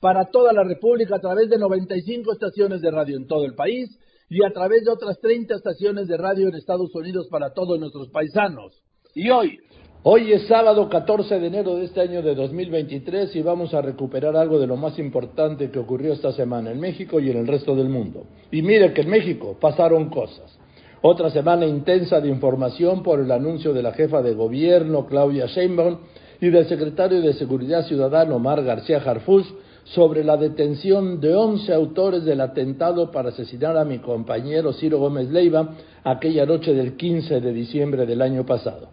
para toda la República a través de 95 estaciones de radio en todo el país y a través de otras 30 estaciones de radio en Estados Unidos para todos nuestros paisanos. Y hoy, Hoy es sábado 14 de enero de este año de 2023 y vamos a recuperar algo de lo más importante que ocurrió esta semana en México y en el resto del mundo. Y mire que en México pasaron cosas. Otra semana intensa de información por el anuncio de la jefa de gobierno, Claudia Sheinbaum, y del secretario de Seguridad Ciudadana, Omar García Harfus, sobre la detención de 11 autores del atentado para asesinar a mi compañero Ciro Gómez Leiva aquella noche del 15 de diciembre del año pasado.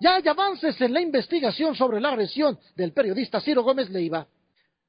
Ya hay avances en la investigación sobre la agresión del periodista Ciro Gómez Leiva.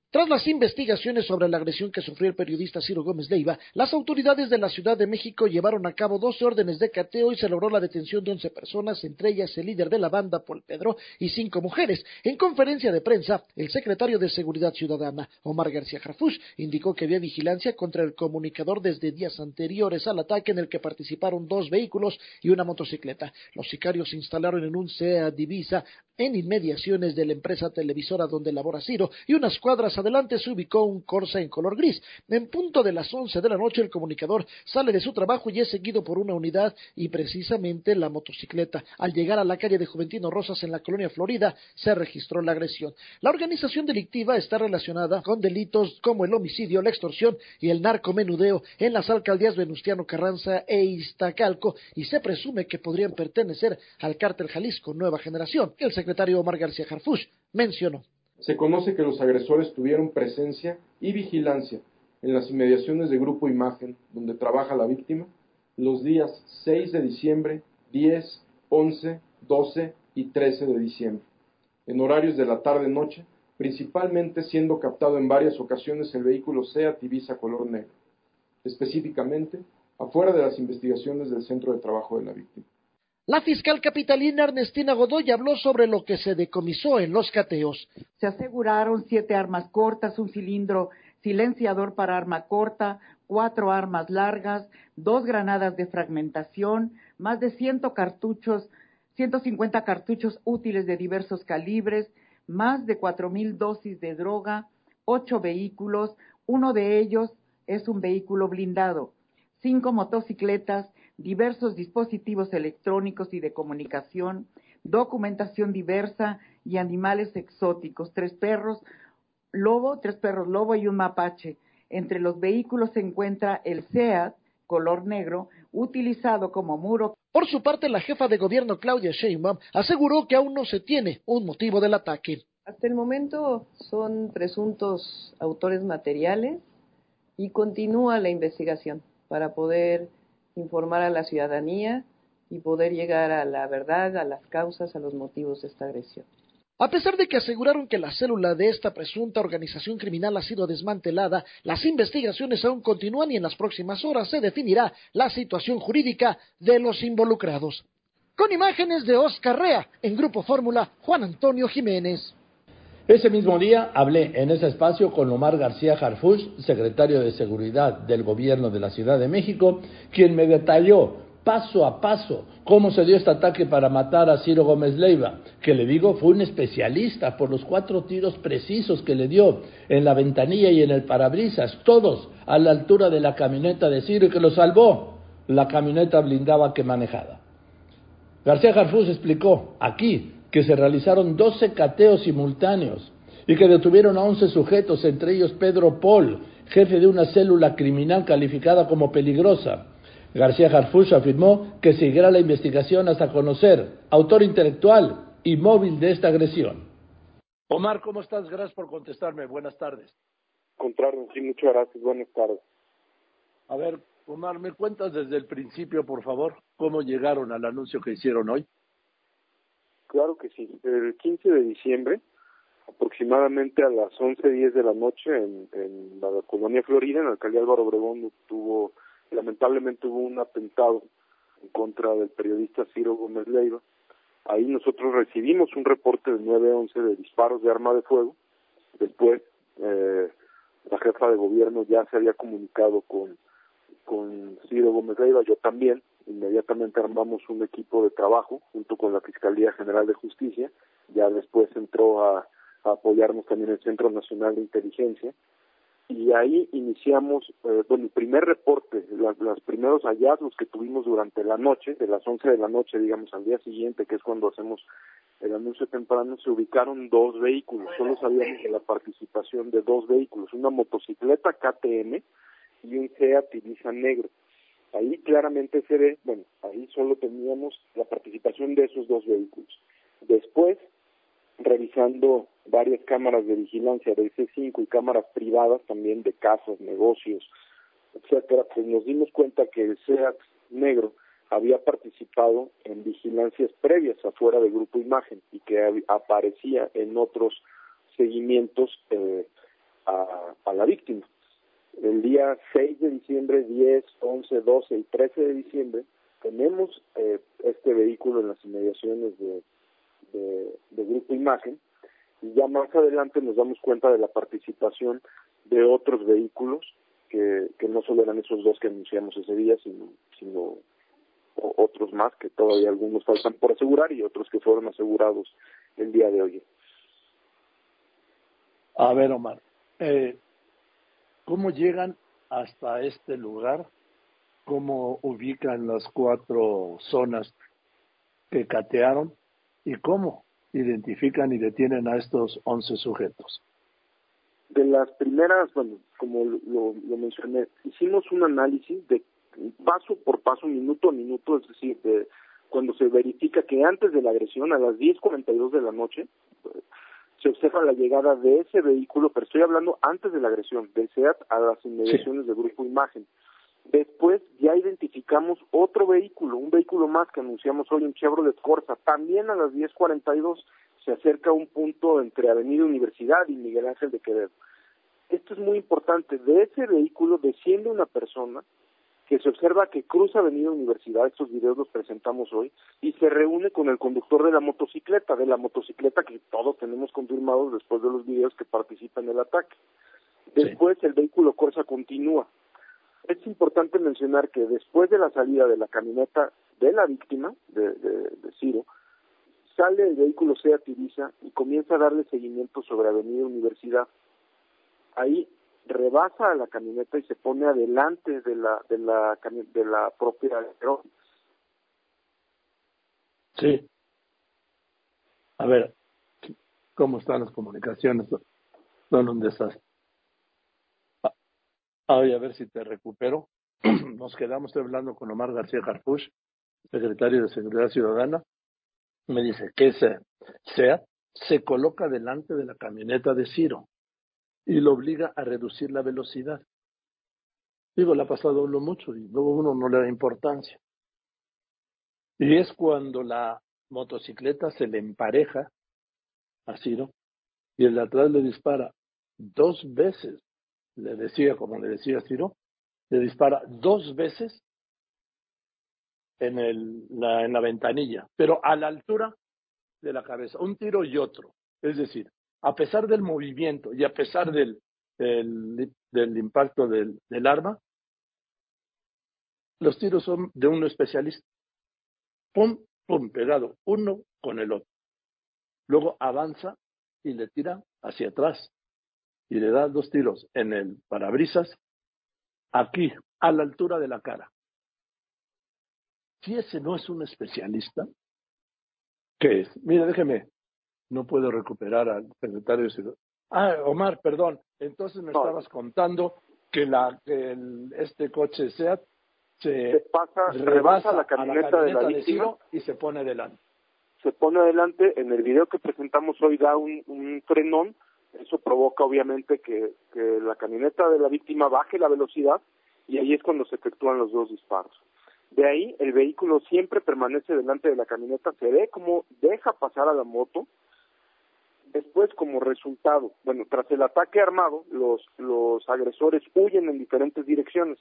Tras las investigaciones sobre la agresión que sufrió el periodista Ciro Gómez Leiva, las autoridades de la Ciudad de México llevaron a cabo 12 órdenes de cateo y se logró la detención de 11 personas, entre ellas el líder de la banda, Paul Pedro, y cinco mujeres. En conferencia de prensa, el secretario de Seguridad Ciudadana, Omar García Jarfush, indicó que había vigilancia contra el comunicador desde días anteriores al ataque en el que participaron dos vehículos y una motocicleta. Los sicarios se instalaron en un SEA Divisa en inmediaciones de la empresa televisora donde labora Ciro y unas cuadras adelante se ubicó un Corsa en color gris. En punto de las once de la noche el comunicador sale de su trabajo y es seguido por una unidad y precisamente la motocicleta. Al llegar a la calle de Juventino Rosas en la colonia Florida se registró la agresión. La organización delictiva está relacionada con delitos como el homicidio, la extorsión y el narcomenudeo en las alcaldías Venustiano Carranza e Iztacalco y se presume que podrían pertenecer al cártel Jalisco Nueva Generación. Secretario Omar García Harfush mencionó. Se conoce que los agresores tuvieron presencia y vigilancia en las inmediaciones de Grupo Imagen, donde trabaja la víctima, los días 6 de diciembre, 10, 11, 12 y 13 de diciembre, en horarios de la tarde-noche, principalmente siendo captado en varias ocasiones el vehículo SEAT Ibiza color negro, específicamente afuera de las investigaciones del centro de trabajo de la víctima. La fiscal capitalina Ernestina Godoy habló sobre lo que se decomisó en los cateos. Se aseguraron siete armas cortas, un cilindro silenciador para arma corta, cuatro armas largas, dos granadas de fragmentación, más de ciento cartuchos, 150 cartuchos útiles de diversos calibres, más de cuatro mil dosis de droga, ocho vehículos, uno de ellos es un vehículo blindado, cinco motocicletas, diversos dispositivos electrónicos y de comunicación, documentación diversa y animales exóticos, tres perros lobo, tres perros lobo y un mapache. Entre los vehículos se encuentra el SEAT, color negro, utilizado como muro. Por su parte, la jefa de gobierno Claudia Sheinbaum aseguró que aún no se tiene un motivo del ataque. Hasta el momento son presuntos autores materiales y continúa la investigación para poder informar a la ciudadanía y poder llegar a la verdad, a las causas, a los motivos de esta agresión. A pesar de que aseguraron que la célula de esta presunta organización criminal ha sido desmantelada, las investigaciones aún continúan y en las próximas horas se definirá la situación jurídica de los involucrados. Con imágenes de Oscar Rea, en Grupo Fórmula, Juan Antonio Jiménez. Ese mismo día hablé en ese espacio con Omar García Harfush, secretario de Seguridad del Gobierno de la Ciudad de México, quien me detalló paso a paso cómo se dio este ataque para matar a Ciro Gómez Leiva, que le digo fue un especialista por los cuatro tiros precisos que le dio en la ventanilla y en el parabrisas, todos a la altura de la camioneta de Ciro y que lo salvó la camioneta blindada que manejaba. García Harfush explicó aquí que se realizaron 12 cateos simultáneos y que detuvieron a 11 sujetos, entre ellos Pedro Paul, jefe de una célula criminal calificada como peligrosa. García Harfuch afirmó que seguirá la investigación hasta conocer autor intelectual y móvil de esta agresión. Omar, ¿cómo estás? Gracias por contestarme. Buenas tardes. Contrario, sí, muchas gracias. Buenas tardes. A ver, Omar, ¿me cuentas desde el principio, por favor, cómo llegaron al anuncio que hicieron hoy? Claro que sí. El 15 de diciembre, aproximadamente a las 11.10 de la noche en, en la colonia Florida, en la alcaldía Álvaro Obregón, tuvo, lamentablemente hubo un atentado en contra del periodista Ciro Gómez Leiva. Ahí nosotros recibimos un reporte de 911 de disparos de arma de fuego. Después, eh, la jefa de gobierno ya se había comunicado con, con Ciro Gómez Leiva, yo también. Inmediatamente armamos un equipo de trabajo junto con la Fiscalía General de Justicia. Ya después entró a apoyarnos también el Centro Nacional de Inteligencia y ahí iniciamos, eh, bueno, el primer reporte, los primeros hallazgos que tuvimos durante la noche, de las 11 de la noche, digamos, al día siguiente, que es cuando hacemos el anuncio temprano, se ubicaron dos vehículos, solo sabíamos de la participación de dos vehículos, una motocicleta KTM y un Seat Ibiza negro. Ahí claramente se ve, bueno, ahí solo teníamos la participación de esos dos vehículos. Después revisando varias cámaras de vigilancia del C5 y cámaras privadas también de casas, negocios, etcétera, pues nos dimos cuenta que el SEAT negro había participado en vigilancias previas afuera del Grupo Imagen y que aparecía en otros seguimientos eh, a, la víctima. El día 6 de diciembre, 10, 11, 12 y 13 de diciembre tenemos eh, este vehículo en las inmediaciones de de, Grupo Imagen y ya más adelante nos damos cuenta de la participación de otros vehículos que, que no solo eran esos dos que anunciamos ese día, sino, sino otros más que todavía algunos faltan por asegurar y otros que fueron asegurados el día de hoy. A ver, Omar, eh, ¿cómo llegan hasta este lugar? ¿Cómo ubican las cuatro zonas que catearon? y cómo identifican y detienen a estos 11 sujetos? De las primeras, bueno, como lo, mencioné, hicimos un análisis de paso por paso, minuto a minuto, es decir, de cuando se verifica que antes de la agresión, a las 10.42 de la noche, se observa la llegada de ese vehículo, pero estoy hablando antes de la agresión, del SEAT a las inmediaciones del grupo Imagen. Después ya identificamos otro vehículo, un vehículo más que anunciamos hoy, un Chevrolet Corsa, también a las 10.42 se acerca a un punto entre Avenida Universidad y Miguel Ángel de Quevedo. Esto es muy importante, de ese vehículo desciende una persona que se observa que cruza Avenida Universidad, estos videos los presentamos hoy, y se reúne con el conductor de la motocicleta, de la motocicleta que todos tenemos confirmados después de los videos que participan en el ataque. Después el vehículo Corsa continúa, es importante mencionar que después de la salida de la camioneta de la víctima, de, de, Ciro, sale el vehículo Seat Ibiza y comienza a darle seguimiento sobre Avenida Universidad. Ahí rebasa a la camioneta y se pone adelante de la de la de la propia Sí. A ver, ¿cómo están las comunicaciones? Son un desastre. Ay, a ver si te recupero. Nos quedamos hablando con Omar García Carpuch, secretario de Seguridad Ciudadana. Me dice que ese SEAT se coloca delante de la camioneta de Ciro y lo obliga a reducir la velocidad. Digo, le ha pasado uno mucho y luego uno no le da importancia. Y es cuando la motocicleta se le empareja a Ciro y el de atrás le dispara dos veces le decía, como le decía Ciro, le dispara dos veces en, el, la, en la ventanilla, pero a la altura de la cabeza, un tiro y otro. Es decir, a pesar del movimiento y a pesar del, del, impacto del, del arma, los tiros son de uno especialista. Pum, pum, pegado uno con el otro. Luego avanza y le tira hacia atrás y le da dos tiros en el parabrisas, aquí, a la altura de la cara. Si ese no es un especialista, ¿qué es? Mira, déjeme, no puedo recuperar al secretario de Seguridad. Ah, Omar, perdón. Entonces me estabas contando que la el, este coche SEAT se, pasa, rebasa la camioneta, de la víctima y se pone delante. Se pone adelante, en el video que presentamos hoy da un, un frenón eso provoca obviamente que, que la camioneta de la víctima baje la velocidad y ahí es cuando se efectúan los dos disparos. De ahí el vehículo siempre permanece delante de la camioneta, se ve como deja pasar a la moto, después como resultado, bueno, tras el ataque armado, los, los agresores huyen en diferentes direcciones.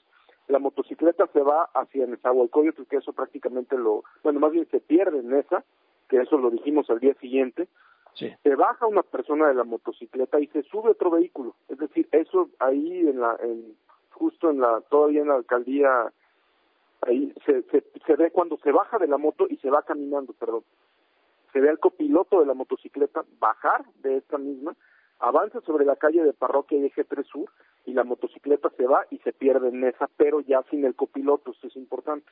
La motocicleta se va hacia Nezahualcóyotl, que eso prácticamente lo, bueno, más bien se pierde en esa, que eso lo dijimos al día siguiente. Se baja una persona de la motocicleta y se sube otro vehículo. Es decir, eso ahí en la, en, justo en la, todavía en la alcaldía, ahí se, se, se ve cuando se baja de la moto y se va caminando, perdón se ve al copiloto de la motocicleta bajar de esta misma, avanza sobre la calle de Parroquia y Eje 3 Sur y la motocicleta se va y se pierde en esa, pero ya sin el copiloto, esto es importante.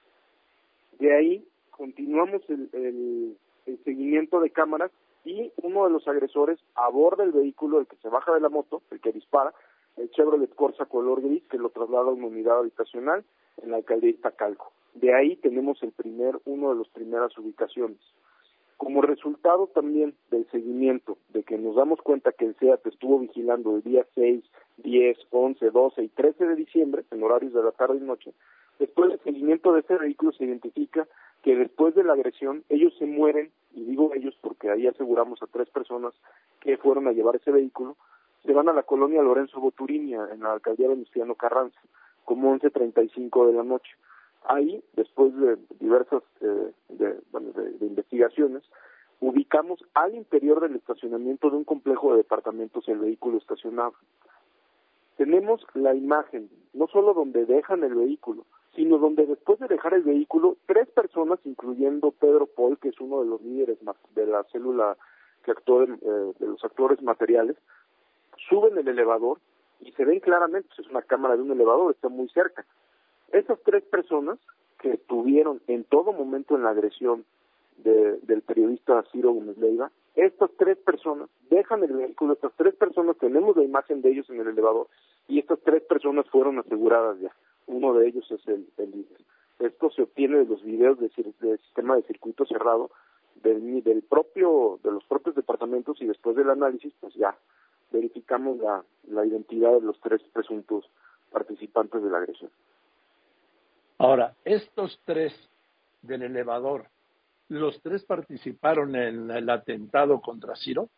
De ahí continuamos el, el, el seguimiento de cámaras y uno de los agresores aborda el vehículo, el que se baja de la moto, el que dispara, el Chevrolet Corsa color gris, que lo traslada a una unidad habitacional en la alcaldía Iztacalco. De ahí tenemos el primer, uno de las primeras ubicaciones. Como resultado también del seguimiento, de que nos damos cuenta que el SEAT estuvo vigilando el día 6, 10, 11, 12 y 13 de diciembre, en horarios de la tarde y noche, después del seguimiento de ese vehículo se identifica que después de la agresión ellos se mueren, y digo ellos porque ahí aseguramos a tres personas que fueron a llevar ese vehículo, se van a la colonia Lorenzo Boturinia, en la alcaldía Venustiano Carranza, como 11.35 de la noche. Ahí, después de diversas eh, de, investigaciones, ubicamos al interior del estacionamiento de un complejo de departamentos el vehículo estacionado. Tenemos la imagen, no solo donde dejan el vehículo, sino donde después de dejar el vehículo, tres personas, incluyendo Pedro Paul, que es uno de los líderes de la célula que actúa, eh, de los actores materiales, suben el elevador y se ven claramente, pues es una cámara de un elevador, está muy cerca, esas tres personas que estuvieron en todo momento en la agresión del periodista Ciro Gómez Leiva, estas tres personas dejan el vehículo, estas tres personas tenemos la imagen de ellos en el elevador y estas tres personas fueron aseguradas ya. Uno de ellos es el, líder. Esto se obtiene de los videos del sistema de circuito cerrado del, del propio, de los propios departamentos y después del análisis, pues ya verificamos la identidad de los tres presuntos participantes de la agresión. Ahora, estos tres del elevador, ¿los tres participaron en el atentado contra Ciro?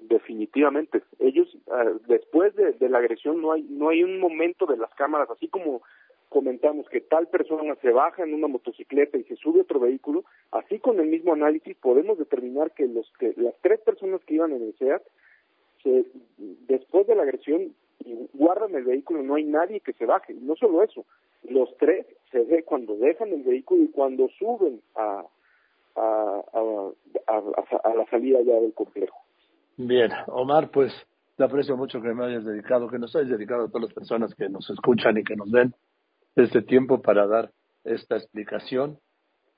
Definitivamente. Ellos, uh, después de, la agresión, no hay, no hay un momento de las cámaras, así como comentamos que tal persona se baja en una motocicleta y se sube a otro vehículo, así con el mismo análisis podemos determinar que, los, que las tres personas que iban en el SEAT, se, después de la agresión, guardan el vehículo, no hay nadie que se baje. No solo eso, los tres se ve cuando dejan el vehículo y cuando suben a, a, a, a, la salida ya del complejo. Bien, Omar, pues te aprecio mucho que me hayas dedicado, que nos hayas dedicado a todas las personas que nos escuchan y que nos ven este tiempo para dar esta explicación.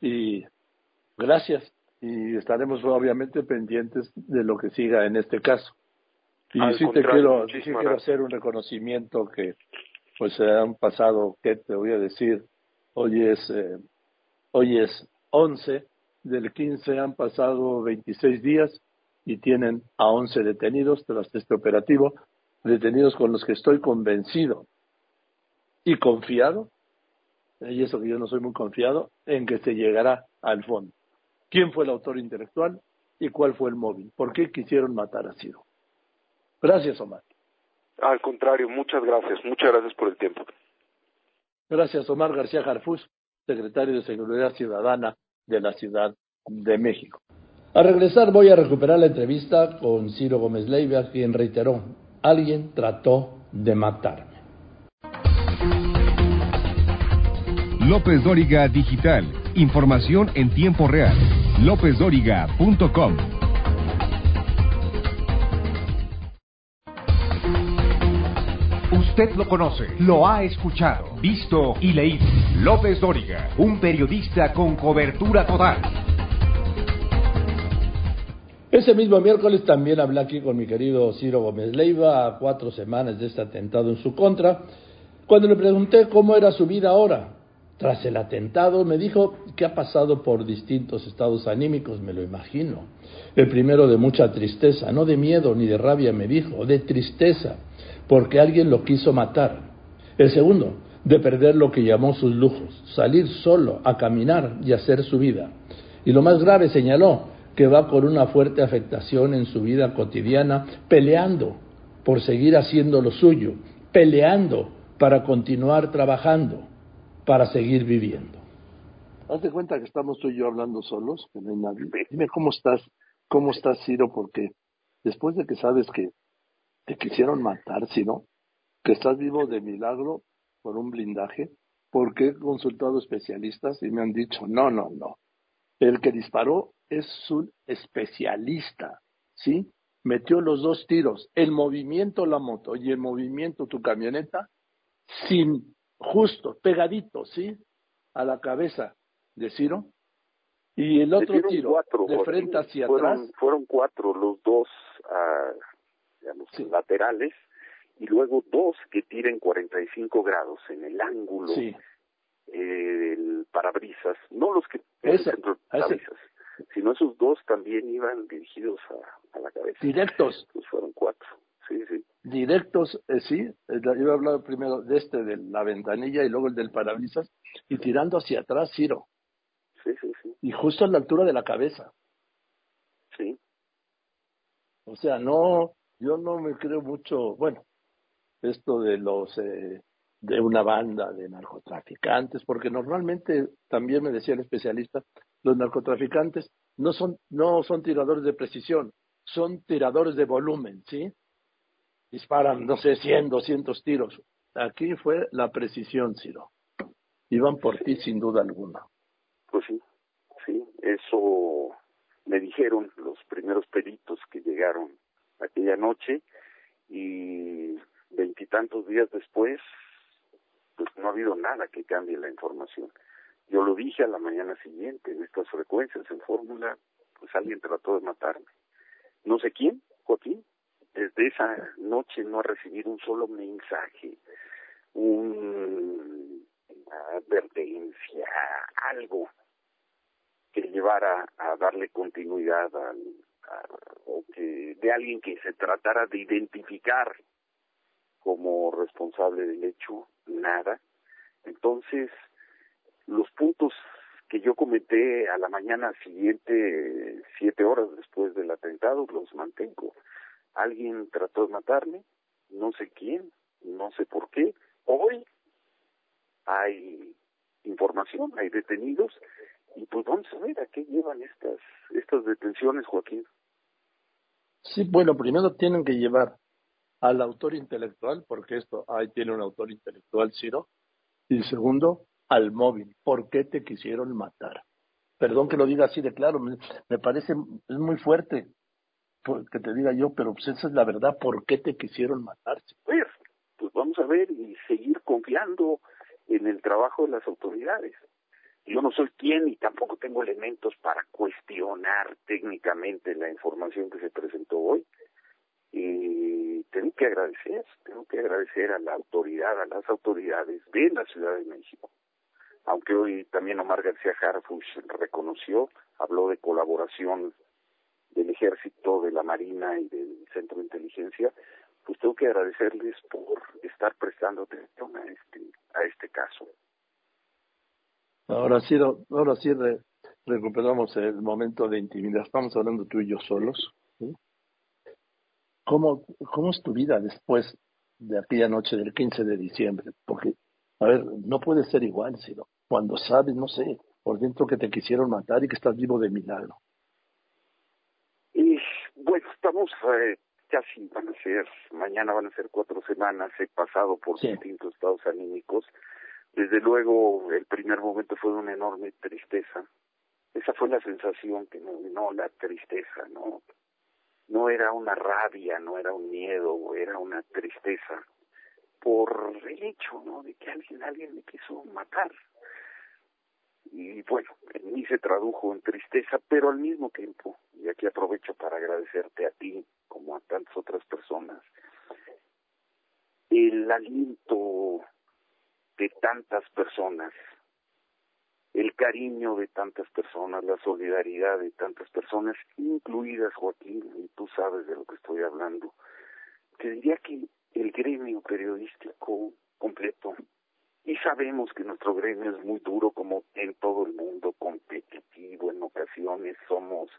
Y gracias. Y estaremos obviamente pendientes de lo que siga en este caso. Y sí te quiero, sí quiero hacer un reconocimiento que pues se han pasado, ¿qué te voy a decir? Hoy es, eh, hoy es 11, del 15 han pasado 26 días y tienen a 11 detenidos tras este operativo, detenidos con los que estoy convencido y confiado, y eso que yo no soy muy confiado, en que se llegará al fondo. ¿Quién fue el autor intelectual y cuál fue el móvil? ¿Por qué quisieron matar a Ciro? Gracias, Omar. Al contrario, muchas gracias, muchas gracias por el tiempo. Gracias, Omar García Jarfus, secretario de Seguridad Ciudadana de la Ciudad de México. Al regresar voy a recuperar la entrevista con Ciro Gómez Leiva, quien reiteró, alguien trató de matarme. López Dóriga Digital, información en tiempo real. LópezDóriga.com Usted lo conoce, lo ha escuchado, visto y leído. López Dóriga, un periodista con cobertura total. Ese mismo miércoles también hablé aquí con mi querido Ciro Gómez Leiva, a cuatro semanas de este atentado en su contra, cuando le pregunté cómo era su vida ahora. Tras el atentado me dijo que ha pasado por distintos estados anímicos, me lo imagino. El primero de mucha tristeza, no de miedo ni de rabia, me dijo, de tristeza porque alguien lo quiso matar. El segundo, de perder lo que llamó sus lujos, salir solo a caminar y hacer su vida. Y lo más grave, señaló, que va con una fuerte afectación en su vida cotidiana, peleando por seguir haciendo lo suyo, peleando para continuar trabajando, para seguir viviendo. Hazte cuenta que estamos tú y yo hablando solos, que no hay nadie. Dime cómo estás, cómo estás, Ciro, porque después de que sabes que te quisieron matar, Ciro, que estás vivo de milagro por un blindaje, porque he consultado especialistas y me han dicho, no, no, no. El que disparó es un especialista, ¿sí? Metió los dos tiros, el movimiento la moto y el movimiento tu camioneta, sin justo, pegadito, ¿sí? A la cabeza de Ciro. Y el otro tiro de frente hacia atrás. Fueron cuatro, los dos ah, digamos, laterales, y luego dos que tiren 45 grados en el ángulo sí. eh, parabrisas, no los que Esa, parabrisas, sino esos dos también iban dirigidos a, a la cabeza. Directos. Pues fueron cuatro, sí, sí. Directos, eh, sí, eh, yo he hablado primero de este, de la ventanilla y luego el del parabrisas, y tirando hacia atrás, Ciro. Sí, sí, sí. Y justo a la altura de la cabeza. Sí. O sea, no, yo no me creo mucho, bueno, esto de los eh, de una banda de narcotraficantes, porque normalmente también me decía el especialista, los narcotraficantes no son no son tiradores de precisión, son tiradores de volumen, ¿sí? Disparan, no sé, 100, 200 tiros. Aquí fue la precisión, Ciro. Iban por ti sin duda alguna. Pues sí, sí, eso me dijeron los primeros peritos que llegaron aquella noche y veintitantos días después, pues no ha habido nada que cambie la información. Yo lo dije a la mañana siguiente, en estas frecuencias, en fórmula, pues alguien trató de matarme. No sé quién, Joaquín, desde esa noche no ha recibido un solo mensaje, un, una advertencia, algo que llevara a darle continuidad al, o que de alguien que se tratara de identificar como responsable del hecho, nada. Entonces, los puntos que yo comenté a la mañana siguiente, siete horas después del atentado, los mantengo. Alguien trató de matarme, no sé quién, no sé por qué. Hoy hay información, hay detenidos, y pues vamos a ver a qué llevan estas, estas detenciones, Joaquín. Sí, bueno, primero tienen que llevar al autor intelectual, porque esto ahí tiene un autor intelectual, Ciro, y segundo, al móvil. ¿Por qué te quisieron matar? Perdón que lo diga así de claro, me, parece es muy fuerte que te diga yo, pero pues esa es la verdad, ¿por qué te quisieron matar? Pues, pues vamos a ver y seguir confiando en el trabajo de las autoridades. Yo no soy quien y tampoco tengo elementos para cuestionar técnicamente la información que se presentó hoy. Y tengo que agradecer, tengo que agradecer a la autoridad, a las autoridades de la Ciudad de México. Aunque hoy también Omar García Harfuch reconoció, habló de colaboración del Ejército, de la Marina y del Centro de Inteligencia, pues tengo que agradecerles por estar prestando atención a este, a este caso. Ahora sí, ahora sí recuperamos el momento de intimidad. Estamos hablando tú y yo solos. ¿sí? ¿Cómo, ¿Cómo es tu vida después de aquella noche del 15 de diciembre? Porque, a ver, no puede ser igual, sino cuando sabes, no sé, por dentro que te quisieron matar y que estás vivo de milagro. Y bueno, estamos eh, casi, van a ser, mañana van a ser cuatro semanas, he pasado por Sí. distintos estados anímicos. Desde luego, el primer momento fue una enorme tristeza. Esa fue la sensación que me no la tristeza, no, no era una rabia, no era un miedo, era una tristeza por el hecho, ¿no? De que alguien, alguien me quiso matar. Y bueno, en mí se tradujo en tristeza, pero al mismo tiempo, y aquí aprovecho para agradecerte a ti, como a tantas otras personas, el aliento de tantas personas, el cariño de tantas personas, la solidaridad de tantas personas, incluidas Joaquín, y tú sabes de lo que estoy hablando. Te diría que el gremio periodístico completo, y sabemos que nuestro gremio es muy duro como en todo el mundo, competitivo en ocasiones, somos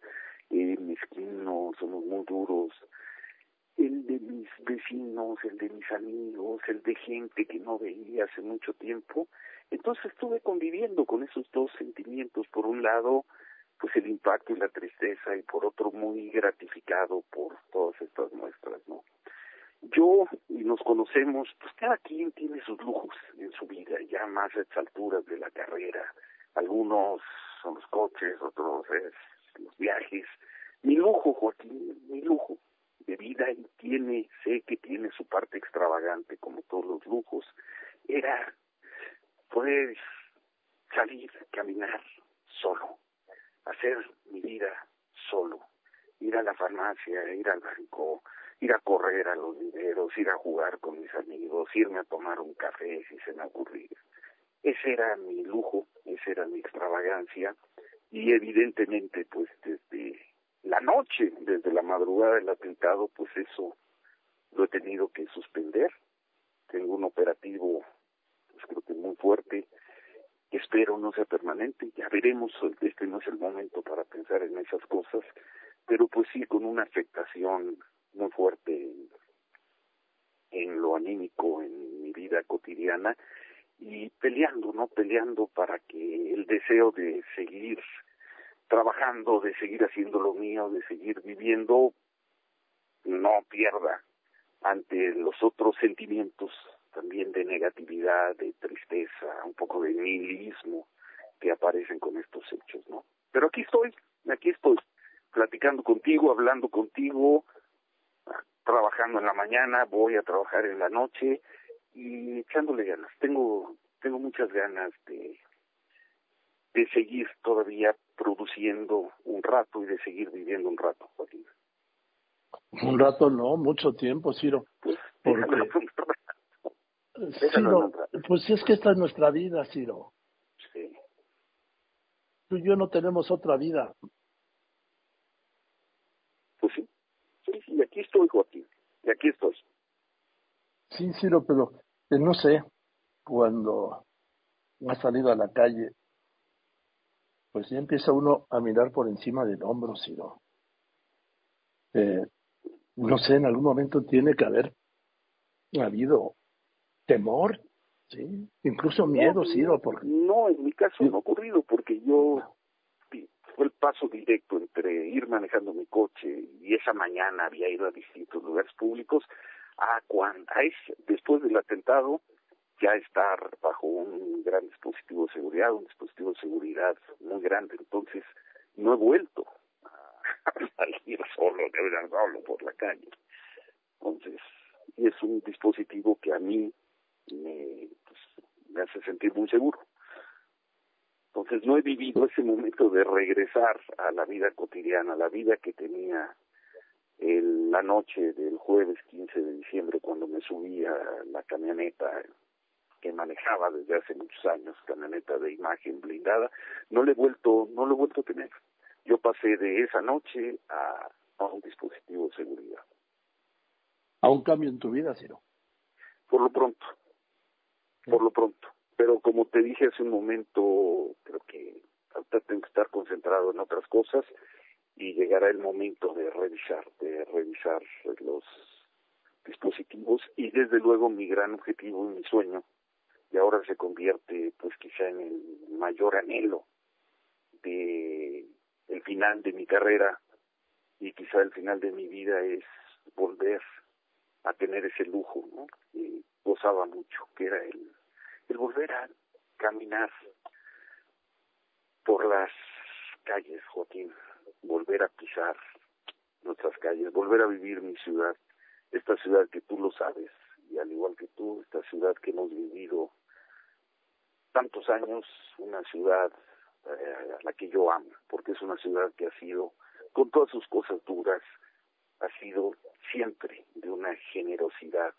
mis vecinos, el de amigos, el de gente que no veía hace mucho tiempo. Entonces estuve conviviendo con esos dos sentimientos. Por un lado, pues el impacto y la tristeza y por otro muy gratificado por todas estas muestras, ¿no? Yo y nos conocemos, pues cada quien tiene sus lujos en su vida, ya más a estas alturas de la carrera. Algunos son los coches, otros es los viajes. Mi lujo, Joaquín, mi lujo vida y tiene, sé que tiene su parte extravagante como todos los lujos, era poder salir, caminar solo, hacer mi vida solo, ir a la farmacia, ir al banco, ir a correr a los dineros, ir a jugar con mis amigos, irme a tomar un café si se me ocurría. Ese era mi lujo, esa era mi extravagancia y evidentemente pues desde la noche, desde la madrugada del atentado, pues eso lo he tenido que suspender. Tengo un operativo, pues creo que muy fuerte, espero no sea permanente. Ya veremos, este no es el momento para pensar en esas cosas, pero pues sí con una afectación muy fuerte en, lo anímico, en mi vida cotidiana y peleando, ¿no? Peleando para que el deseo de seguir trabajando, de seguir haciendo lo mío, de seguir viviendo, no pierda ante los otros sentimientos también de negatividad, de tristeza, un poco de nihilismo que aparecen con estos hechos, ¿no? Pero aquí estoy, aquí estoy, platicando contigo, hablando contigo, trabajando en la mañana, voy a trabajar en la noche y echándole ganas. Tengo, tengo muchas ganas de, de seguir todavía produciendo un rato y de seguir viviendo un rato, Joaquín. Un rato no, mucho tiempo, Ciro. Pues, porque... Ciro, pues es que esta es nuestra vida, Ciro. Sí. Tú y yo no tenemos otra vida. Pues sí, sí, sí, aquí estoy, Joaquín, y aquí estoy. Sí, Ciro, pero eh, no sé, cuando has salido a la calle pues ya empieza uno a mirar por encima del hombro, Ciro. Eh, no sé, en algún momento tiene que haber habido temor, ¿sí? Incluso miedo, no, Ciro. Porque... No, en mi caso no ha ocurrido porque yo fue el paso directo entre ir manejando mi coche y esa mañana había ido a distintos lugares públicos a cuando, a ese, después del atentado, ya estar bajo un gran dispositivo de seguridad, un dispositivo de seguridad muy grande. Entonces, no he vuelto a salir solo, de verdad, solo por la calle. Entonces, y es un dispositivo que a mí me, pues, me hace sentir muy seguro. Entonces, no he vivido ese momento de regresar a la vida cotidiana, la vida que tenía el, la noche del jueves 15 de diciembre cuando me subí a la camioneta que manejaba desde hace muchos años, camioneta de imagen blindada, no le he vuelto, no lo he vuelto a tener. Yo pasé de esa noche a, a un dispositivo de seguridad. ¿A un cambio en tu vida, Ciro? Por lo pronto, por lo pronto. Pero como te dije hace un momento, creo que ahorita tengo que estar concentrado en otras cosas y llegará el momento de revisar, de revisar los dispositivos y desde luego mi gran objetivo y mi sueño y ahora se convierte pues quizá en el mayor anhelo de el final de mi carrera y quizá el final de mi vida es volver a tener ese lujo, ¿no? Y gozaba mucho, que era el, el volver a caminar por las calles, Joaquín, volver a pisar nuestras calles, volver a vivir mi ciudad, esta ciudad que tú lo sabes, y al igual que tú, esta ciudad que hemos vivido tantos años, una ciudad eh, a la que yo amo, porque es una ciudad que ha sido, con todas sus cosas duras, ha sido siempre de una generosidad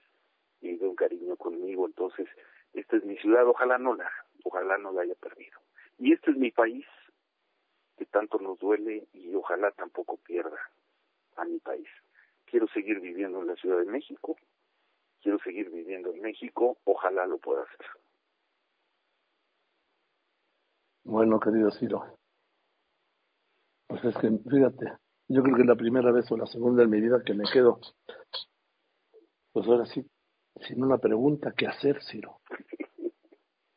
y de un cariño conmigo. Entonces, esta es mi ciudad, ojalá no la, ojalá no la haya perdido. Y este es mi país, que tanto nos duele y ojalá tampoco pierda a mi país. Quiero seguir viviendo en la Ciudad de México, quiero seguir viviendo en México, ojalá lo pueda hacer. Bueno, querido Ciro, pues es que, fíjate, yo creo que es la primera vez o la segunda en mi vida que me quedo Pues ahora sí, sin una pregunta, ¿qué hacer, Ciro?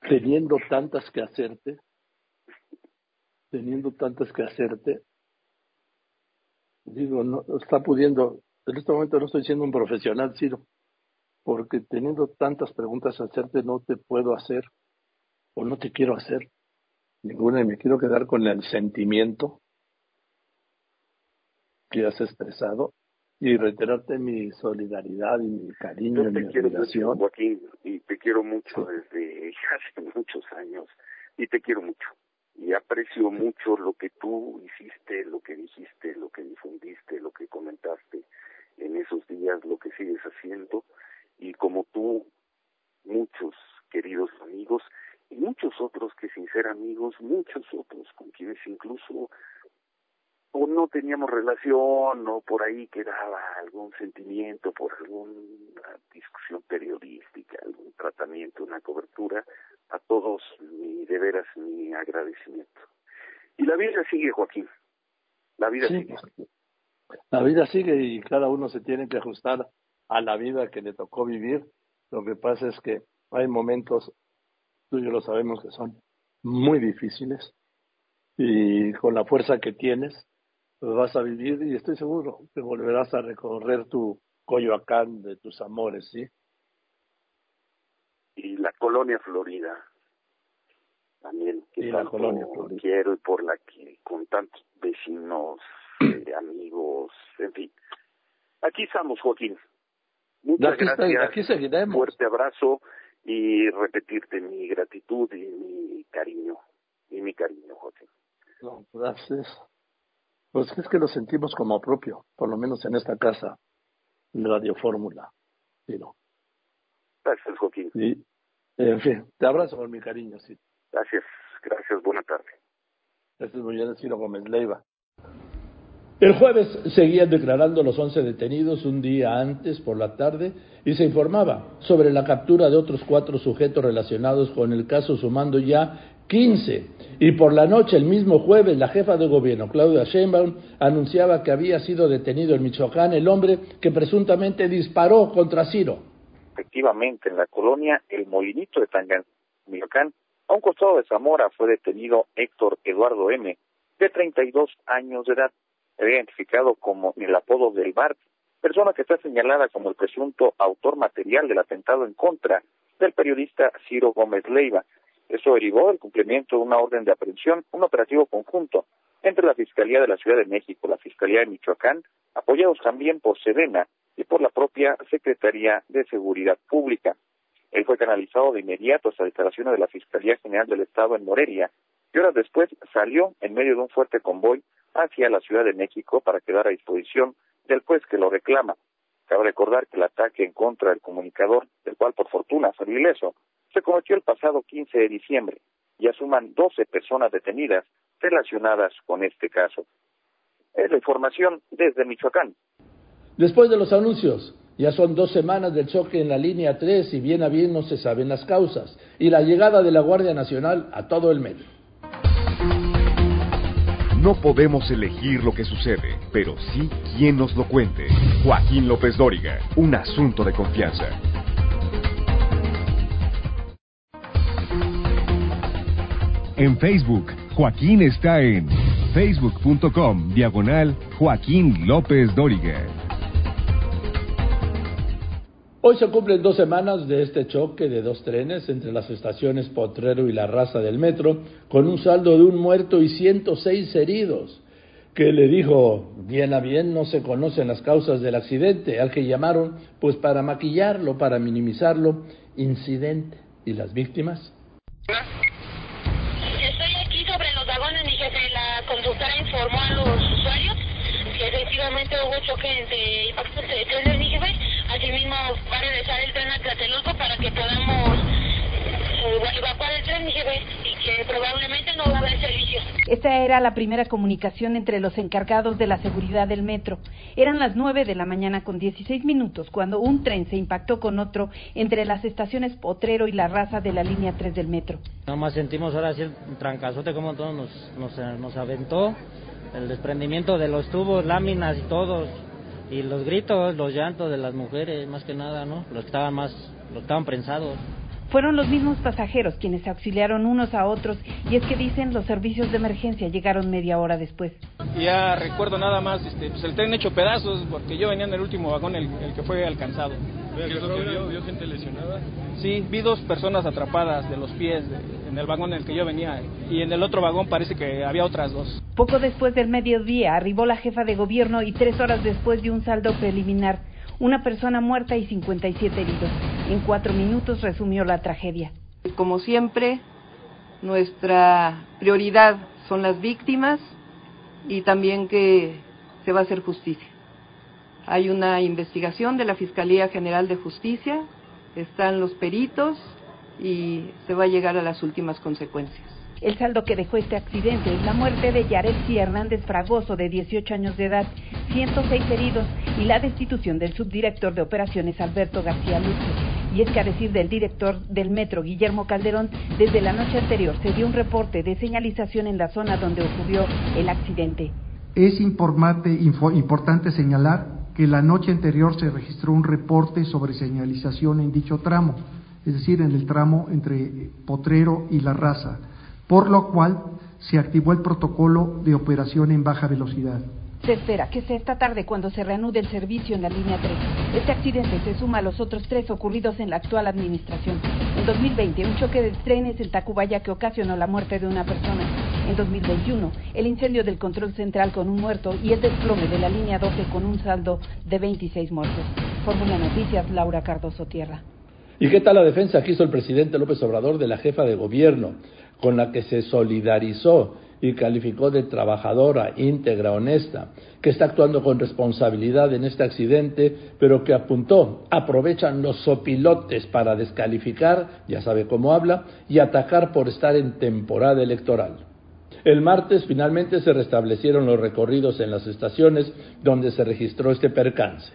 Teniendo tantas que hacerte, teniendo tantas que hacerte, digo, no está pudiendo, en este momento no estoy siendo un profesional, Ciro, porque teniendo tantas preguntas a hacerte no te puedo hacer o no te quiero hacer ninguna y me quiero quedar con el sentimiento que has expresado y reiterarte mi solidaridad y mi cariño y mi admiración. Joaquín, y te quiero mucho desde hace muchos años y te quiero mucho y aprecio mucho lo que tú hiciste, lo que dijiste, lo que difundiste, lo que comentaste en esos días, lo que sigues haciendo y como tú, muchos queridos amigos y muchos otros que sin muchos otros con quienes incluso o no teníamos relación o por ahí quedaba algún sentimiento por alguna discusión periodística, algún tratamiento, una cobertura, a todos mi de veras mi agradecimiento. Y la vida sigue, Joaquín. La vida sigue. La vida sigue y cada uno se tiene que ajustar a la vida que le tocó vivir. Lo que pasa es que hay momentos, tú y yo lo sabemos que son muy difíciles y con la fuerza que tienes pues vas a vivir y estoy seguro que volverás a recorrer tu Coyoacán de tus amores, ¿sí? Y la colonia Florida, también, que la colonia quiero y por la que con tantos vecinos, eh, amigos, en fin. Aquí estamos, Joaquín. Muchas gracias. aquí seguiremos. Fuerte abrazo y repetirte mi gratitud y mi cariño. Y mi cariño, Joaquín. No, gracias. Pues es que lo sentimos como propio, por lo menos en esta casa Radio Fórmula. ¿sí, no? Gracias, Joaquín. Y, en fin, te abrazo con mi cariño, sí. Gracias, gracias, buena tarde. Este es muy bien, Ciro Gómez Leiva. El jueves seguían declarando los 11 detenidos un día antes por la tarde y se informaba sobre la captura de otros cuatro sujetos relacionados con el caso, sumando ya 15. Y por la noche, el mismo jueves, la jefa de gobierno, Claudia Sheinbaum, anunciaba que había sido detenido en Michoacán el hombre que presuntamente disparó contra Ciro. Efectivamente, en la colonia El Molinito de Tangan, Michoacán, a un costado de Zamora, fue detenido Héctor Eduardo M., de 32 años de edad, identificado como el apodo del BART, persona que está señalada como el presunto autor material del atentado en contra del periodista Ciro Gómez Leiva, eso derivó del cumplimiento de una orden de aprehensión, un operativo conjunto entre la Fiscalía de la Ciudad de México, la Fiscalía de Michoacán, apoyados también por Sedena y por la propia Secretaría de Seguridad Pública. Él fue canalizado de inmediato hasta la instalaciones de la Fiscalía General del Estado en Morelia y horas después salió en medio de un fuerte convoy hacia la Ciudad de México para quedar a disposición del juez que lo reclama. Cabe recordar que el ataque en contra del comunicador, del cual por fortuna salió ileso, se cometió el pasado 15 de diciembre y asuman 12 personas detenidas relacionadas con este caso. Es la información desde Michoacán. Después de los anuncios, ya son dos semanas del choque en la línea 3 y bien a bien no se saben las causas y la llegada de la Guardia Nacional a todo el medio. No podemos elegir lo que sucede, pero sí quién nos lo cuente. Joaquín López Dóriga, un asunto de confianza. En Facebook, Joaquín está en facebook.com diagonal Joaquín López Dóriga. Hoy se cumplen dos semanas de este choque de dos trenes entre las estaciones Potrero y La Raza del Metro, con un saldo de un muerto y 106 heridos, que le dijo, bien a bien no se conocen las causas del accidente, al que llamaron, pues para maquillarlo, para minimizarlo, incidente. ¿Y las víctimas? conductora informó a los usuarios que efectivamente hubo choque entre impactos de tren del Nígebe. Asimismo, va a regresar el tren a Tlatelolco para que podamos eh, evacuar el tren y que probablemente no va a haber servicio. Esta era la primera comunicación entre los encargados de la seguridad del metro. Eran las 9 de la mañana con 16 minutos cuando un tren se impactó con otro entre las estaciones Potrero y La Raza de la línea 3 del metro. Nomás sentimos ahora sí el trancazote como todo nos, nos, nos aventó, el desprendimiento de los tubos, láminas y todo. Y los gritos, los llantos de las mujeres, más que nada, ¿no? Los estaban más, los estaban prensados. Fueron los mismos pasajeros quienes se auxiliaron unos a otros y es que dicen los servicios de emergencia llegaron media hora después. Ya recuerdo nada más este, pues el tren hecho pedazos porque yo venía en el último vagón, el, el que fue alcanzado. ¿Qué es lo que vio? ¿Vio gente lesionada? Sí, vi dos personas atrapadas de los pies de, en el vagón en el que yo venía y en el otro vagón parece que había otras dos. Poco después del mediodía arribó la jefa de gobierno y tres horas después de un saldo preliminar una persona muerta y 57 heridos. En cuatro minutos resumió la tragedia. Como siempre, nuestra prioridad son las víctimas y también que se va a hacer justicia. Hay una investigación de la Fiscalía General de Justicia, están los peritos y se va a llegar a las últimas consecuencias. El saldo que dejó este accidente es la muerte de Yaretsi Hernández Fragoso, de 18 años de edad, 106 heridos y la destitución del subdirector de operaciones Alberto García Luce. Y es que a decir del director del metro, Guillermo Calderón, desde la noche anterior se dio un reporte de señalización en la zona donde ocurrió el accidente. Es importante señalar que la noche anterior se registró un reporte sobre señalización en dicho tramo, es decir, en el tramo entre Potrero y La Raza por lo cual se activó el protocolo de operación en baja velocidad. Se espera que sea esta tarde cuando se reanude el servicio en la línea 3. Este accidente se suma a los otros tres ocurridos en la actual administración. En 2020, un choque de trenes en Tacubaya que ocasionó la muerte de una persona. En 2021, el incendio del control central con un muerto y el desplome de la línea 12 con un saldo de 26 muertos. Fórmula Noticias, Laura Cardoso Tierra. ¿Y qué tal la defensa que hizo el presidente López Obrador de la jefa de gobierno? Con la que se solidarizó y calificó de trabajadora, íntegra, honesta, que está actuando con responsabilidad en este accidente, pero que apuntó, aprovechan los sopilotes para descalificar, ya sabe cómo habla, y atacar por estar en temporada electoral. El martes finalmente se restablecieron los recorridos en las estaciones donde se registró este percance.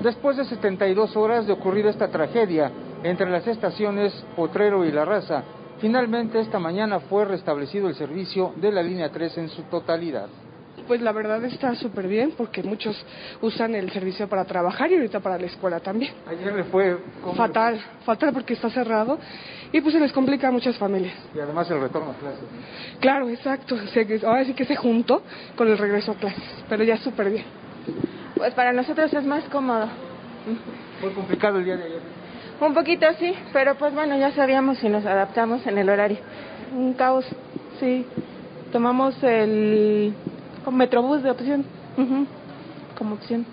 Después de 72 horas de ocurrir esta tragedia entre las estaciones Potrero y La Raza, Finalmente, esta mañana fue restablecido el servicio de la línea 3 en su totalidad. Pues la verdad está súper bien porque muchos usan el servicio para trabajar y ahorita para la escuela también. Ayer le fue fatal, fatal porque está cerrado y pues se les complica a muchas familias. Y además el retorno a clases. Claro, exacto. Ahora sí que se juntó con el regreso a clases, pero ya súper bien. Pues para nosotros es más cómodo. Fue complicado el día de ayer. Un poquito sí, pero pues bueno, ya sabíamos y nos adaptamos en el horario. Un caos, sí. Tomamos el Metrobús de opción, como opción.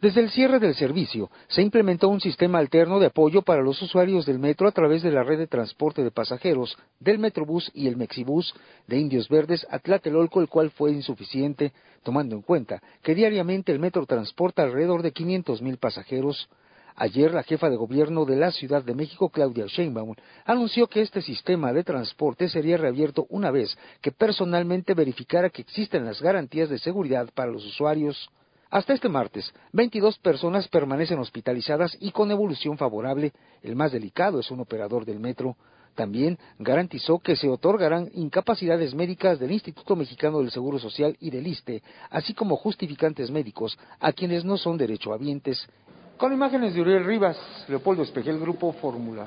Desde el cierre del servicio, se implementó un sistema alterno de apoyo para los usuarios del metro a través de la red de transporte de pasajeros del Metrobús y el Mexibús de Indios Verdes a Tlatelolco, el cual fue insuficiente, tomando en cuenta que diariamente el metro transporta alrededor de 500 mil pasajeros Ayer la jefa de gobierno de la Ciudad de México, Claudia Sheinbaum, anunció que este sistema de transporte sería reabierto una vez que personalmente verificara que existen las garantías de seguridad para los usuarios. Hasta este martes, 22 personas permanecen hospitalizadas y con evolución favorable. El más delicado es un operador del metro. También garantizó que se otorgarán incapacidades médicas del Instituto Mexicano del Seguro Social y del ISTE, así como justificantes médicos a quienes no son derechohabientes. Con imágenes de Uriel Rivas, Leopoldo Espejel, Grupo Fórmula.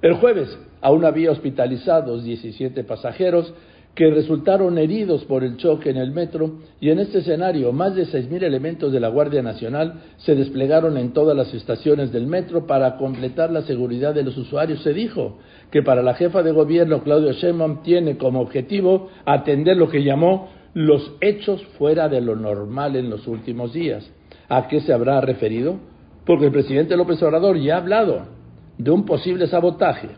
El jueves aún había hospitalizados 17 pasajeros que resultaron heridos por el choque en el metro y en este escenario más de 6.000 elementos de la Guardia Nacional se desplegaron en todas las estaciones del metro para completar la seguridad de los usuarios. Se dijo que para la jefa de gobierno Claudio Sheinbaum tiene como objetivo atender lo que llamó los hechos fuera de lo normal en los últimos días. ¿A qué se habrá referido? Porque el presidente López Obrador ya ha hablado de un posible sabotaje.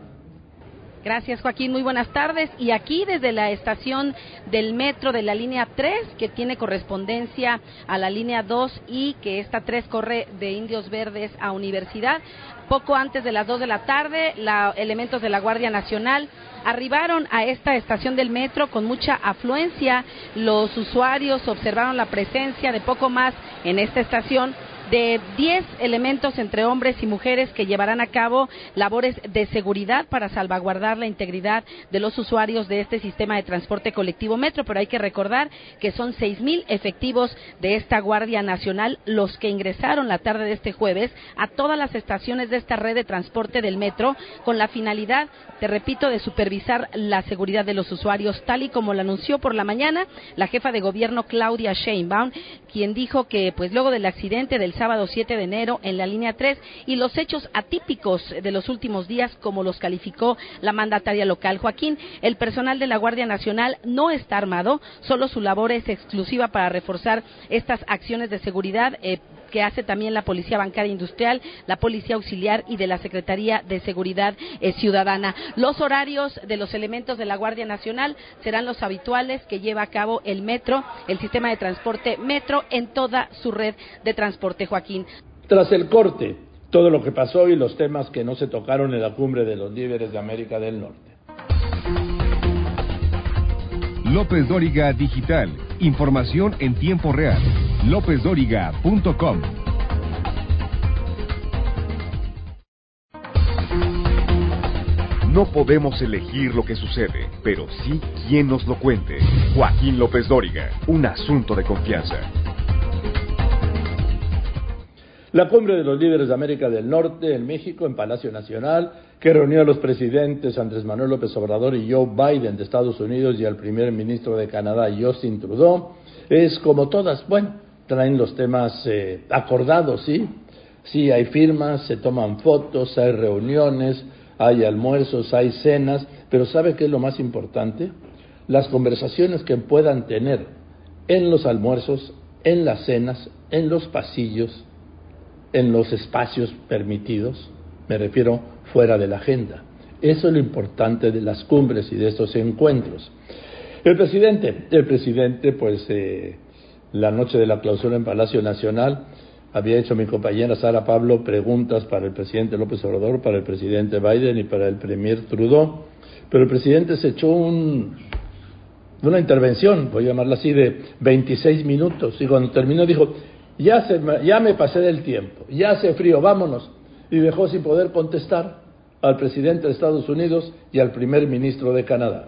Gracias Joaquín, muy buenas tardes. Y aquí desde la estación del metro de la línea 3, que tiene correspondencia a la línea 2 y que esta 3 corre de Indios Verdes a Universidad, poco antes de las 2 de la tarde, la, elementos de la Guardia Nacional arribaron a esta estación del metro con mucha afluencia. Los usuarios observaron la presencia de poco más en esta estación de 10 elementos entre hombres y mujeres que llevarán a cabo labores de seguridad para salvaguardar la integridad de los usuarios de este sistema de transporte colectivo metro, pero hay que recordar que son 6.000 efectivos de esta Guardia Nacional los que ingresaron la tarde de este jueves a todas las estaciones de esta red de transporte del metro con la finalidad, te repito, de supervisar la seguridad de los usuarios, tal y como lo anunció por la mañana la jefa de gobierno Claudia Sheinbaum, quien dijo que pues luego del accidente del sábado 7 de enero en la línea 3 y los hechos atípicos de los últimos días, como los calificó la mandataria local Joaquín, el personal de la Guardia Nacional no está armado, solo su labor es exclusiva para reforzar estas acciones de seguridad. Eh, que hace también la Policía Bancaria Industrial, la Policía Auxiliar y de la Secretaría de Seguridad eh, Ciudadana. Los horarios de los elementos de la Guardia Nacional serán los habituales que lleva a cabo el metro, el sistema de transporte metro en toda su red de transporte, Joaquín. Tras el corte, todo lo que pasó y los temas que no se tocaron en la cumbre de los líderes de América del Norte. López Dóriga Digital. Información en tiempo real. LópezDóriga.com. No podemos elegir lo que sucede, pero sí quién nos lo cuente. Joaquín López Dóriga, un asunto de confianza. La cumbre de los líderes de América del Norte en México, en Palacio Nacional, que reunió a los presidentes Andrés Manuel López Obrador y Joe Biden de Estados Unidos y al primer ministro de Canadá, Justin Trudeau, es como todas, bueno, traen los temas eh, acordados, ¿sí? Sí, hay firmas, se toman fotos, hay reuniones, hay almuerzos, hay cenas, pero ¿sabe qué es lo más importante? Las conversaciones que puedan tener en los almuerzos, en las cenas, en los pasillos, en los espacios permitidos, me refiero fuera de la agenda. Eso es lo importante de las cumbres y de estos encuentros. El presidente, el presidente, pues eh, la noche de la clausura en Palacio Nacional, había hecho mi compañera Sara Pablo preguntas para el presidente López Obrador, para el presidente Biden y para el premier Trudeau, pero el presidente se echó un, una intervención, voy a llamarla así, de 26 minutos, y cuando terminó dijo, ya, se, ya me pasé del tiempo, ya hace frío, vámonos, y dejó sin poder contestar al presidente de Estados Unidos y al primer ministro de Canadá.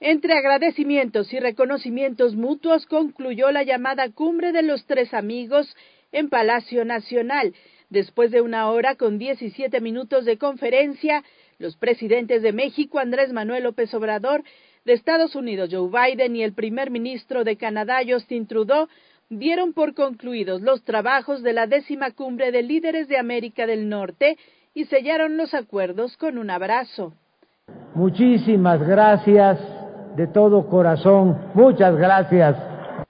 Entre agradecimientos y reconocimientos mutuos concluyó la llamada Cumbre de los Tres Amigos en Palacio Nacional. Después de una hora con 17 minutos de conferencia, los presidentes de México, Andrés Manuel López Obrador, de Estados Unidos, Joe Biden, y el primer ministro de Canadá, Justin Trudeau, dieron por concluidos los trabajos de la décima cumbre de líderes de América del Norte y sellaron los acuerdos con un abrazo. Muchísimas gracias de todo corazón. Muchas gracias.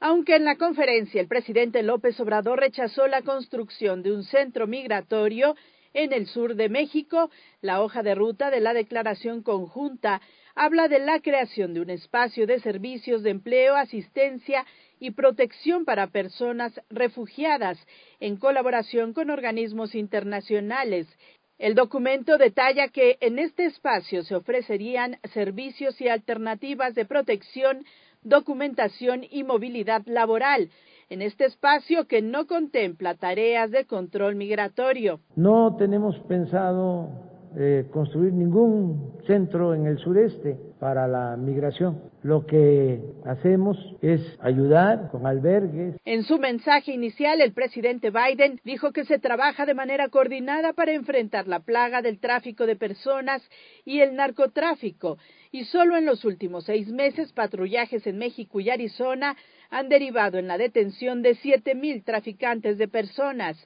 Aunque en la conferencia el presidente López Obrador rechazó la construcción de un centro migratorio en el sur de México, la hoja de ruta de la declaración conjunta habla de la creación de un espacio de servicios de empleo, asistencia y protección para personas refugiadas en colaboración con organismos internacionales el documento detalla que en este espacio se ofrecerían servicios y alternativas de protección, documentación y movilidad laboral. En este espacio que no contempla tareas de control migratorio. No tenemos pensado eh, construir ningún centro en el sureste para la migración. Lo que hacemos es ayudar con albergues. En su mensaje inicial, el presidente Biden dijo que se trabaja de manera coordinada para enfrentar la plaga del tráfico de personas y el narcotráfico. Y solo en los últimos seis meses, patrullajes en México y Arizona han derivado en la detención de siete mil traficantes de personas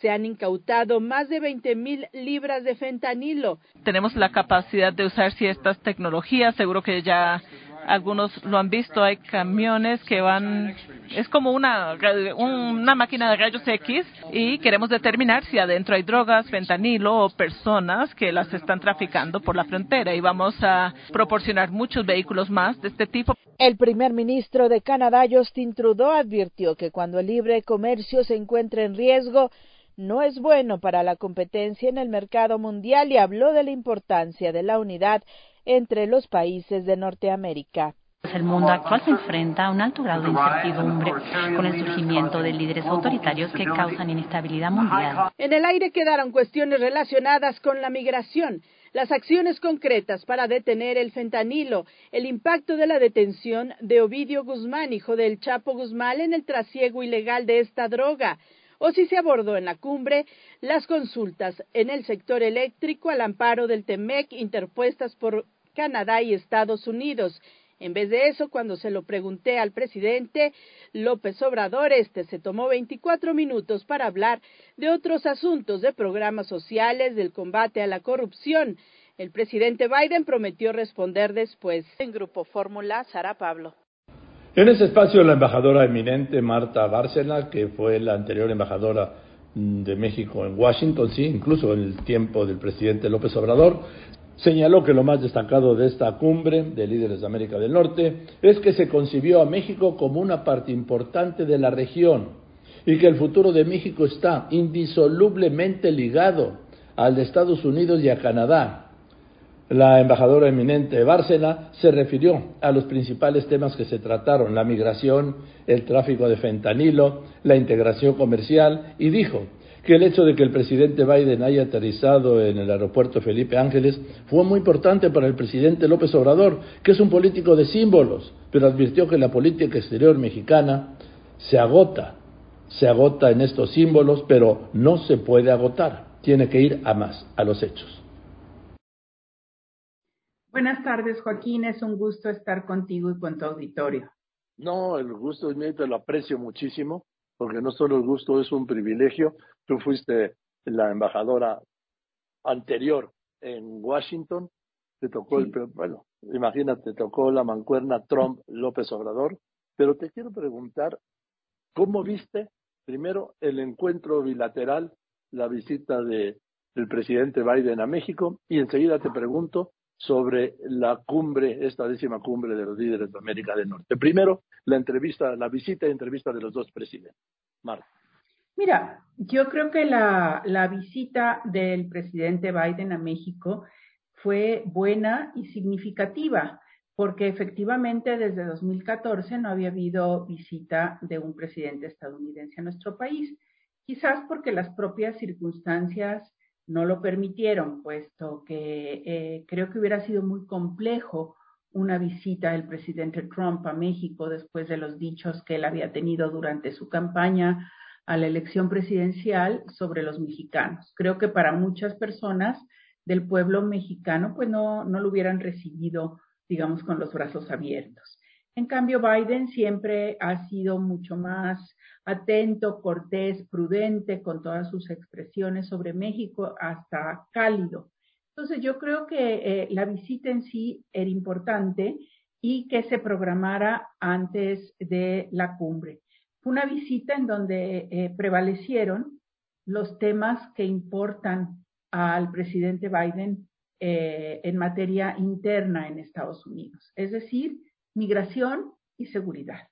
se han incautado más de 20 mil libras de fentanilo. Tenemos la capacidad de usar ciertas tecnologías, seguro que ya algunos lo han visto, hay camiones que van, es como una, una máquina de rayos X y queremos determinar si adentro hay drogas, fentanilo o personas que las están traficando por la frontera y vamos a proporcionar muchos vehículos más de este tipo. El primer ministro de Canadá, Justin Trudeau, advirtió que cuando el libre comercio se encuentre en riesgo, no es bueno para la competencia en el mercado mundial y habló de la importancia de la unidad entre los países de Norteamérica. El mundo actual se enfrenta a un alto grado de incertidumbre con el surgimiento de líderes autoritarios que causan inestabilidad mundial. En el aire quedaron cuestiones relacionadas con la migración, las acciones concretas para detener el fentanilo, el impacto de la detención de Ovidio Guzmán, hijo del Chapo Guzmán, en el trasiego ilegal de esta droga, o si se abordó en la cumbre las consultas en el sector eléctrico al amparo del TEMEC interpuestas por Canadá y Estados Unidos en vez de eso, cuando se lo pregunté al presidente López Obrador, este se tomó 24 minutos para hablar de otros asuntos, de programas sociales, del combate a la corrupción. El presidente Biden prometió responder después. En Grupo Fórmula, Sara Pablo. En ese espacio, la embajadora eminente Marta Bárcena, que fue la anterior embajadora de México en Washington, sí, incluso en el tiempo del presidente López Obrador, Señaló que lo más destacado de esta cumbre de líderes de América del Norte es que se concibió a México como una parte importante de la región y que el futuro de México está indisolublemente ligado al de Estados Unidos y a Canadá. La embajadora eminente Bárcena se refirió a los principales temas que se trataron, la migración, el tráfico de fentanilo, la integración comercial, y dijo que el hecho de que el presidente Biden haya aterrizado en el aeropuerto Felipe Ángeles fue muy importante para el presidente López Obrador, que es un político de símbolos, pero advirtió que la política exterior mexicana se agota, se agota en estos símbolos, pero no se puede agotar, tiene que ir a más, a los hechos. Buenas tardes, Joaquín, es un gusto estar contigo y con tu auditorio. No, el gusto es mío, te lo aprecio muchísimo porque no solo el gusto es un privilegio, tú fuiste la embajadora anterior en Washington, te tocó el, bueno, imagínate, tocó la mancuerna Trump López Obrador, pero te quiero preguntar, ¿cómo viste primero el encuentro bilateral, la visita de, del presidente Biden a México? Y enseguida te pregunto sobre la cumbre, esta décima cumbre de los líderes de América del Norte. Primero, la entrevista, la visita y entrevista de los dos presidentes. Marta. Mira, yo creo que la, la visita del presidente Biden a México fue buena y significativa, porque efectivamente desde 2014 no había habido visita de un presidente estadounidense a nuestro país, quizás porque las propias circunstancias no lo permitieron, puesto que eh, creo que hubiera sido muy complejo una visita del presidente Trump a México después de los dichos que él había tenido durante su campaña a la elección presidencial sobre los mexicanos. Creo que para muchas personas del pueblo mexicano, pues no, no lo hubieran recibido, digamos, con los brazos abiertos. En cambio, Biden siempre ha sido mucho más atento, cortés, prudente con todas sus expresiones sobre México, hasta cálido. Entonces yo creo que eh, la visita en sí era importante y que se programara antes de la cumbre. Fue una visita en donde eh, prevalecieron los temas que importan al presidente Biden eh, en materia interna en Estados Unidos, es decir, migración y seguridad.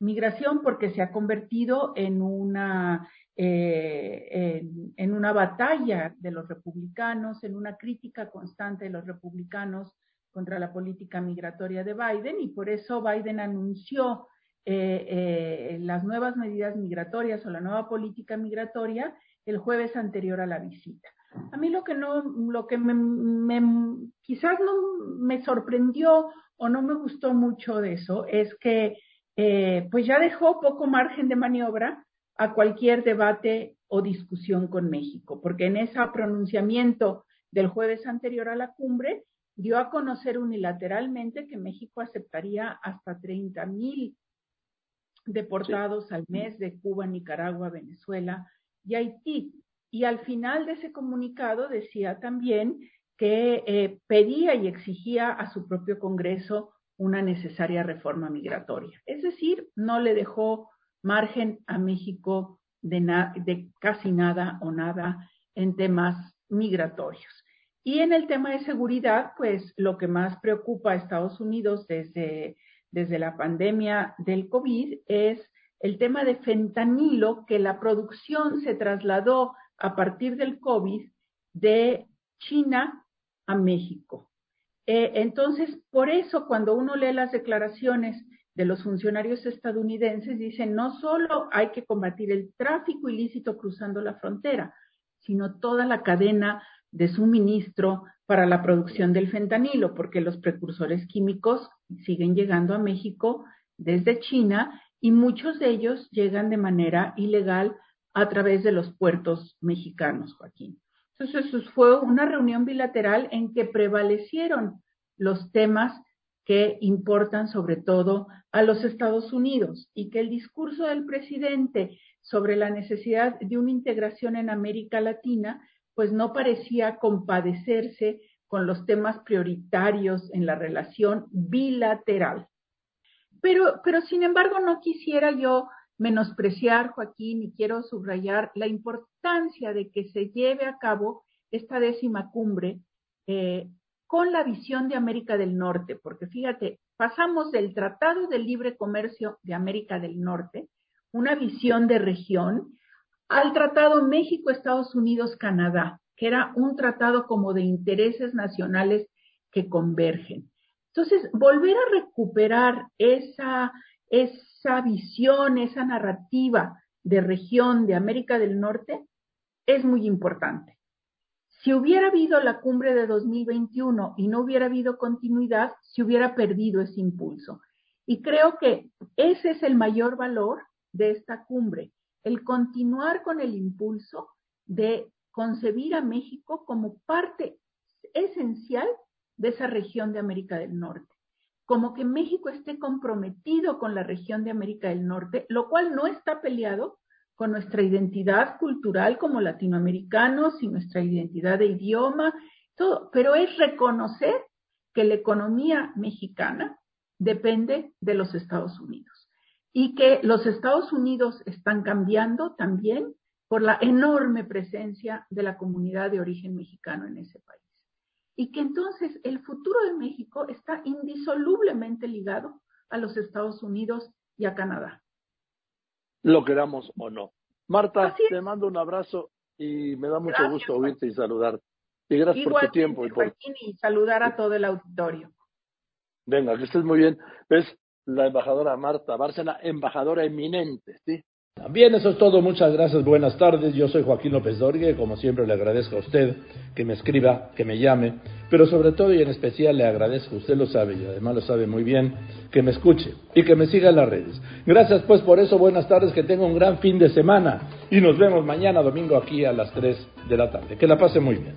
Migración porque se ha convertido en una, eh, en, una batalla de los republicanos, en una crítica constante de los republicanos contra la política migratoria de Biden y por eso Biden anunció eh, eh, las nuevas medidas migratorias o la nueva política migratoria el jueves anterior a la visita. A mí lo que no, lo que me, quizás no me sorprendió o no me gustó mucho de eso es que eh, pues ya dejó poco margen de maniobra a cualquier debate o discusión con México, porque en ese pronunciamiento del jueves anterior a la cumbre dio a conocer unilateralmente que México aceptaría hasta 30 mil deportados al mes de Cuba, Nicaragua, Venezuela y Haití. Y al final de ese comunicado decía también que eh, pedía y exigía a su propio Congreso una necesaria reforma migratoria. Es decir, no le dejó margen a México de, de casi nada o nada en temas migratorios. Y en el tema de seguridad, pues lo que más preocupa a Estados Unidos desde, desde la pandemia del COVID es el tema de fentanilo, que la producción se trasladó a partir del COVID de China a México. Eh, entonces, por eso cuando uno lee las declaraciones de los funcionarios estadounidenses, dicen no solo hay que combatir el tráfico ilícito cruzando la frontera, sino toda la cadena de suministro para la producción del fentanilo, porque los precursores químicos siguen llegando a México desde China y muchos de ellos llegan de manera ilegal a través de los puertos mexicanos, Joaquín. Entonces, fue una reunión bilateral en que prevalecieron los temas que importan sobre todo a los Estados Unidos y que el discurso del presidente sobre la necesidad de una integración en América Latina, pues no parecía compadecerse con los temas prioritarios en la relación bilateral. Pero, pero sin embargo, no quisiera yo menospreciar, Joaquín, y quiero subrayar la importancia de que se lleve a cabo esta décima cumbre eh, con la visión de América del Norte, porque fíjate, pasamos del Tratado de Libre Comercio de América del Norte, una visión de región, al Tratado México-Estados Unidos-Canadá, que era un tratado como de intereses nacionales que convergen. Entonces, volver a recuperar esa, esa visión, esa narrativa de región de América del Norte es muy importante. Si hubiera habido la cumbre de 2021 y no hubiera habido continuidad, se hubiera perdido ese impulso. Y creo que ese es el mayor valor de esta cumbre, el continuar con el impulso de concebir a México como parte esencial de esa región de América del Norte como que México esté comprometido con la región de América del Norte, lo cual no está peleado con nuestra identidad cultural como latinoamericanos y nuestra identidad de idioma, todo, pero es reconocer que la economía mexicana depende de los Estados Unidos y que los Estados Unidos están cambiando también por la enorme presencia de la comunidad de origen mexicano en ese país y que entonces el futuro de México está indisolublemente ligado a los Estados Unidos y a Canadá. Lo queramos o no. Marta, te mando un abrazo y me da mucho gusto oírte y saludarte. Y gracias por tu tiempo. Y, por... y saludar a todo el auditorio. Venga, que estés muy bien. Es la embajadora Marta Bárcena, embajadora eminente, ¿sí? Bien, eso es todo. Muchas gracias. Buenas tardes. Yo soy Joaquín López Dorgue. Como siempre, le agradezco a usted que me escriba, que me llame, pero sobre todo y en especial le agradezco, usted lo sabe y además lo sabe muy bien, que me escuche y que me siga en las redes. Gracias, pues, por eso. Buenas tardes. Que tenga un gran fin de semana y nos vemos mañana domingo aquí a las 3 de la tarde. Que la pase muy bien.